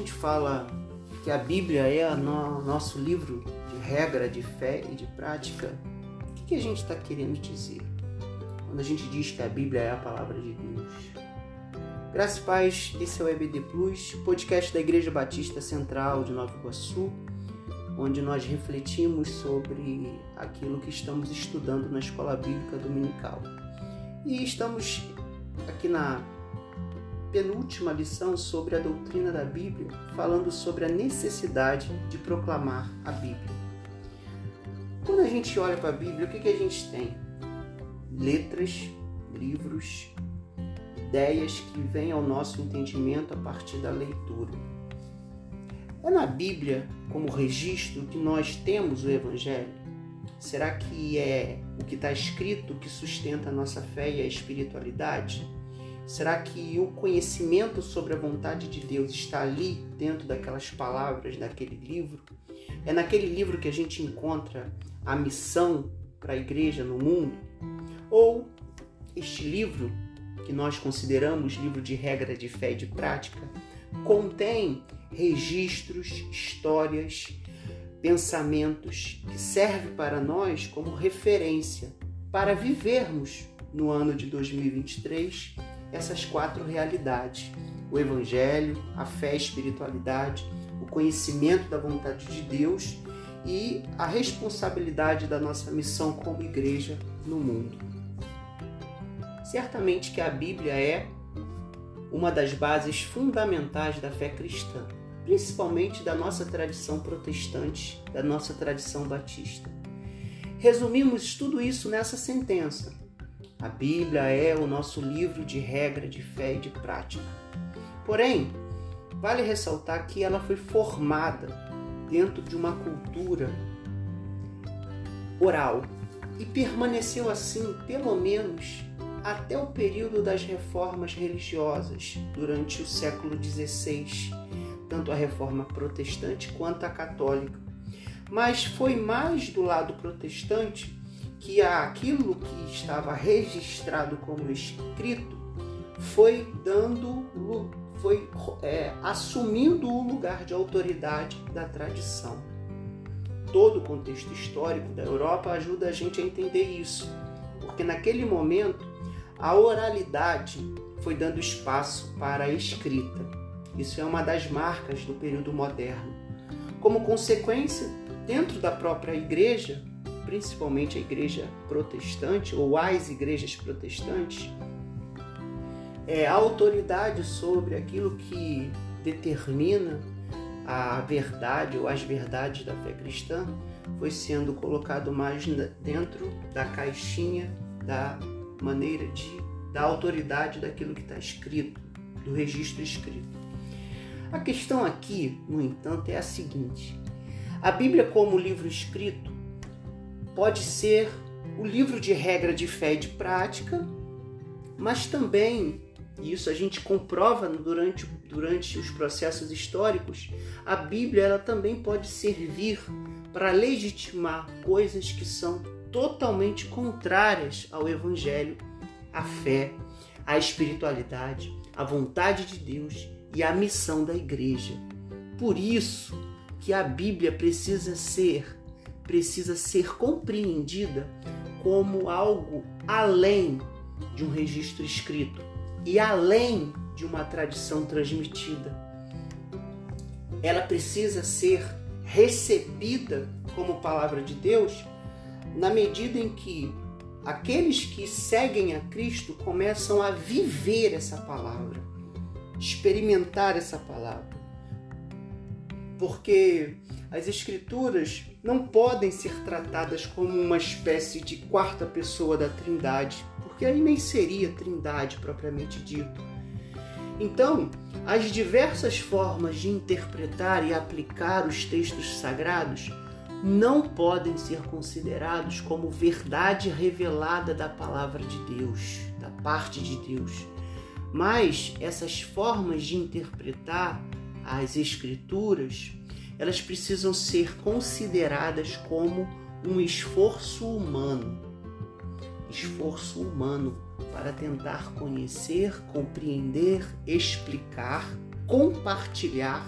gente fala que a Bíblia é o no, nosso livro de regra, de fé e de prática, o que, que a gente está querendo dizer? Quando a gente diz que a Bíblia é a palavra de Deus. Graças e paz, esse é o EBD Plus, podcast da Igreja Batista Central de Nova Iguaçu, onde nós refletimos sobre aquilo que estamos estudando na Escola Bíblica Dominical. E estamos aqui na penúltima lição sobre a doutrina da Bíblia, falando sobre a necessidade de proclamar a Bíblia. Quando a gente olha para a Bíblia, o que, que a gente tem? Letras, livros, ideias que vêm ao nosso entendimento a partir da leitura. É na Bíblia, como registro, que nós temos o Evangelho? Será que é o que está escrito que sustenta a nossa fé e a espiritualidade? Será que o conhecimento sobre a vontade de Deus está ali, dentro daquelas palavras daquele livro? É naquele livro que a gente encontra a missão para a igreja no mundo? Ou este livro, que nós consideramos livro de regra de fé e de prática, contém registros, histórias, pensamentos que servem para nós como referência para vivermos no ano de 2023 essas quatro realidades: o Evangelho, a fé a espiritualidade, o conhecimento da vontade de Deus e a responsabilidade da nossa missão como igreja no mundo. Certamente que a Bíblia é uma das bases fundamentais da fé cristã, principalmente da nossa tradição protestante, da nossa tradição batista. Resumimos tudo isso nessa sentença: a Bíblia é o nosso livro de regra de fé e de prática. Porém, vale ressaltar que ela foi formada dentro de uma cultura oral e permaneceu assim, pelo menos, até o período das reformas religiosas, durante o século XVI, tanto a reforma protestante quanto a católica. Mas foi mais do lado protestante que aquilo que estava registrado como escrito foi dando, foi é, assumindo o lugar de autoridade da tradição. Todo o contexto histórico da Europa ajuda a gente a entender isso, porque naquele momento a oralidade foi dando espaço para a escrita. Isso é uma das marcas do período moderno. Como consequência, dentro da própria igreja, principalmente a igreja protestante ou as igrejas protestantes, é, a autoridade sobre aquilo que determina a verdade ou as verdades da fé cristã foi sendo colocado mais dentro da caixinha da maneira de da autoridade daquilo que está escrito, do registro escrito. A questão aqui, no entanto, é a seguinte: a Bíblia, como livro escrito, pode ser o livro de regra de fé e de prática, mas também, e isso a gente comprova durante, durante os processos históricos, a Bíblia ela também pode servir para legitimar coisas que são totalmente contrárias ao Evangelho, à fé, à espiritualidade, à vontade de Deus e à missão da igreja. Por isso que a Bíblia precisa ser precisa ser compreendida como algo além de um registro escrito e além de uma tradição transmitida. Ela precisa ser recebida como palavra de Deus na medida em que aqueles que seguem a Cristo começam a viver essa palavra, experimentar essa palavra. Porque as Escrituras não podem ser tratadas como uma espécie de quarta pessoa da Trindade, porque aí nem seria Trindade propriamente dito. Então, as diversas formas de interpretar e aplicar os textos sagrados não podem ser considerados como verdade revelada da palavra de Deus, da parte de Deus. Mas essas formas de interpretar as Escrituras elas precisam ser consideradas como um esforço humano. Esforço humano para tentar conhecer, compreender, explicar, compartilhar,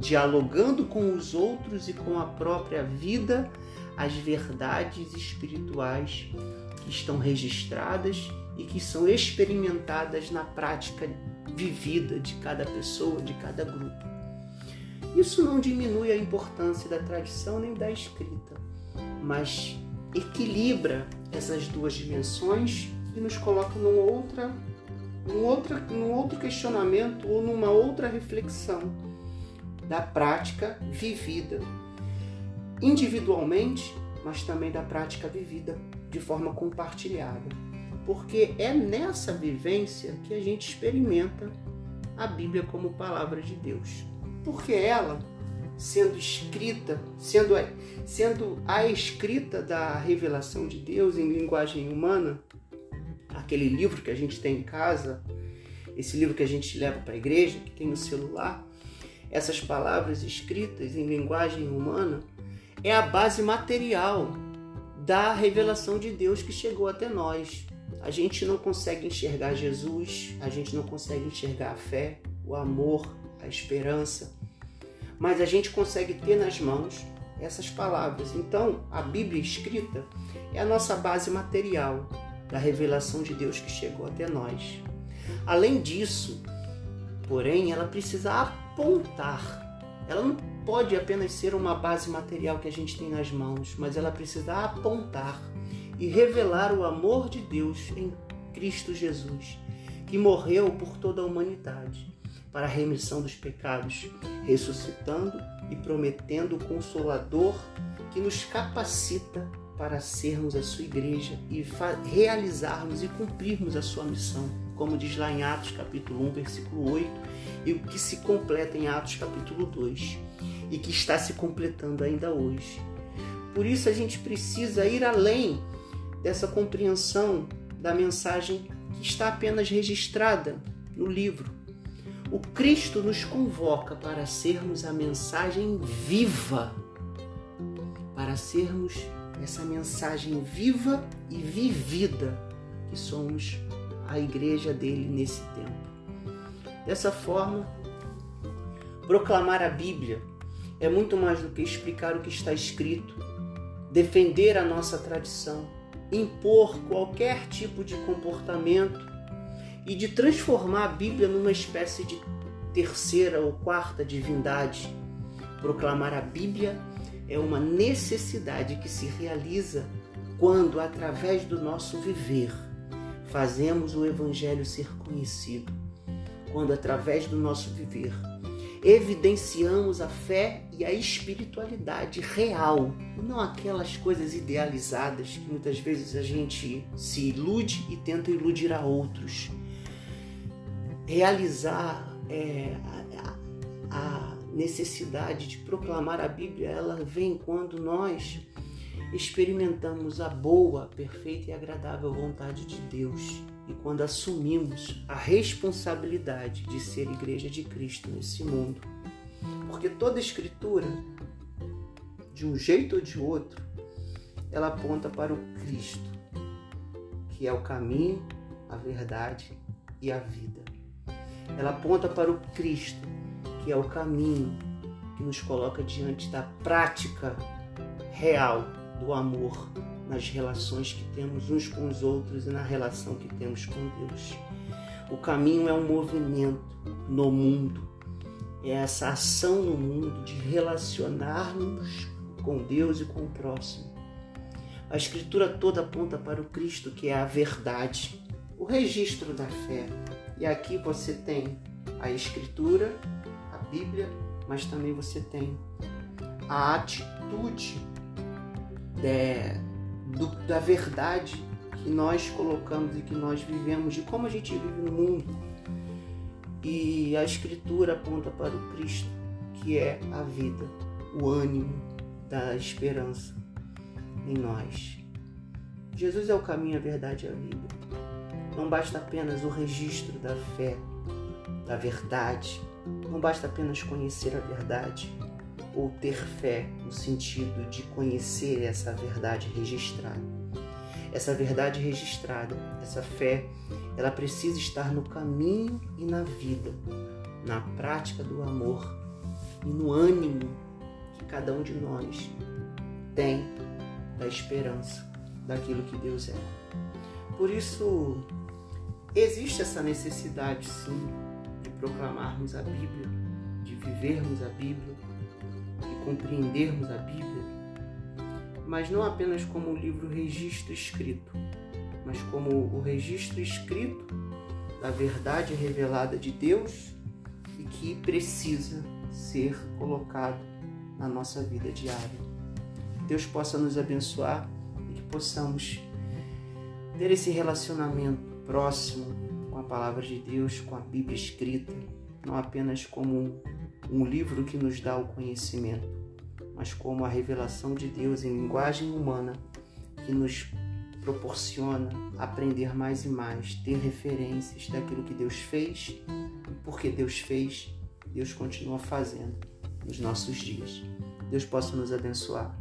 dialogando com os outros e com a própria vida, as verdades espirituais que estão registradas e que são experimentadas na prática vivida de cada pessoa, de cada grupo. Isso não diminui a importância da tradição nem da escrita, mas equilibra essas duas dimensões e nos coloca numa outra, num, outra, num outro questionamento ou numa outra reflexão da prática vivida, individualmente, mas também da prática vivida de forma compartilhada. Porque é nessa vivência que a gente experimenta a Bíblia como palavra de Deus. Porque ela sendo escrita, sendo a, sendo a escrita da revelação de Deus em linguagem humana, aquele livro que a gente tem em casa, esse livro que a gente leva para a igreja, que tem no celular, essas palavras escritas em linguagem humana é a base material da revelação de Deus que chegou até nós. A gente não consegue enxergar Jesus, a gente não consegue enxergar a fé, o amor, a esperança, mas a gente consegue ter nas mãos essas palavras. Então, a Bíblia escrita é a nossa base material da revelação de Deus que chegou até nós. Além disso, porém, ela precisa apontar. Ela não pode apenas ser uma base material que a gente tem nas mãos, mas ela precisa apontar e revelar o amor de Deus em Cristo Jesus, que morreu por toda a humanidade para a remissão dos pecados, ressuscitando e prometendo o Consolador que nos capacita para sermos a sua igreja e realizarmos e cumprirmos a sua missão, como diz lá em Atos capítulo 1, versículo 8, e o que se completa em Atos capítulo 2, e que está se completando ainda hoje. Por isso a gente precisa ir além dessa compreensão da mensagem que está apenas registrada no livro, o Cristo nos convoca para sermos a mensagem viva, para sermos essa mensagem viva e vivida que somos a igreja dele nesse tempo. Dessa forma, proclamar a Bíblia é muito mais do que explicar o que está escrito, defender a nossa tradição, impor qualquer tipo de comportamento e de transformar a Bíblia numa espécie de terceira ou quarta divindade. Proclamar a Bíblia é uma necessidade que se realiza quando, através do nosso viver, fazemos o Evangelho ser conhecido. Quando, através do nosso viver, evidenciamos a fé e a espiritualidade real, não aquelas coisas idealizadas que muitas vezes a gente se ilude e tenta iludir a outros realizar é, a, a necessidade de proclamar a Bíblia, ela vem quando nós experimentamos a boa, perfeita e agradável vontade de Deus e quando assumimos a responsabilidade de ser igreja de Cristo nesse mundo. Porque toda escritura, de um jeito ou de outro, ela aponta para o Cristo, que é o caminho, a verdade e a vida. Ela aponta para o Cristo, que é o caminho que nos coloca diante da prática real do amor nas relações que temos uns com os outros e na relação que temos com Deus. O caminho é um movimento no mundo, é essa ação no mundo de relacionarmos com Deus e com o próximo. A Escritura toda aponta para o Cristo, que é a verdade, o registro da fé, e aqui você tem a Escritura, a Bíblia, mas também você tem a atitude de, do, da verdade que nós colocamos e que nós vivemos, de como a gente vive no mundo. E a Escritura aponta para o Cristo, que é a vida, o ânimo da esperança em nós. Jesus é o caminho, a verdade e a vida. Não basta apenas o registro da fé, da verdade. Não basta apenas conhecer a verdade ou ter fé no sentido de conhecer essa verdade registrada. Essa verdade registrada, essa fé, ela precisa estar no caminho e na vida, na prática do amor e no ânimo que cada um de nós tem da esperança daquilo que Deus é. Por isso, existe essa necessidade, sim, de proclamarmos a Bíblia, de vivermos a Bíblia, de compreendermos a Bíblia, mas não apenas como um livro registro escrito, mas como o registro escrito da verdade revelada de Deus e que precisa ser colocado na nossa vida diária. Deus possa nos abençoar e que possamos ter esse relacionamento próximo com a palavra de Deus, com a Bíblia escrita, não apenas como um livro que nos dá o conhecimento, mas como a revelação de Deus em linguagem humana que nos proporciona aprender mais e mais, ter referências daquilo que Deus fez e porque Deus fez, Deus continua fazendo nos nossos dias. Deus possa nos abençoar.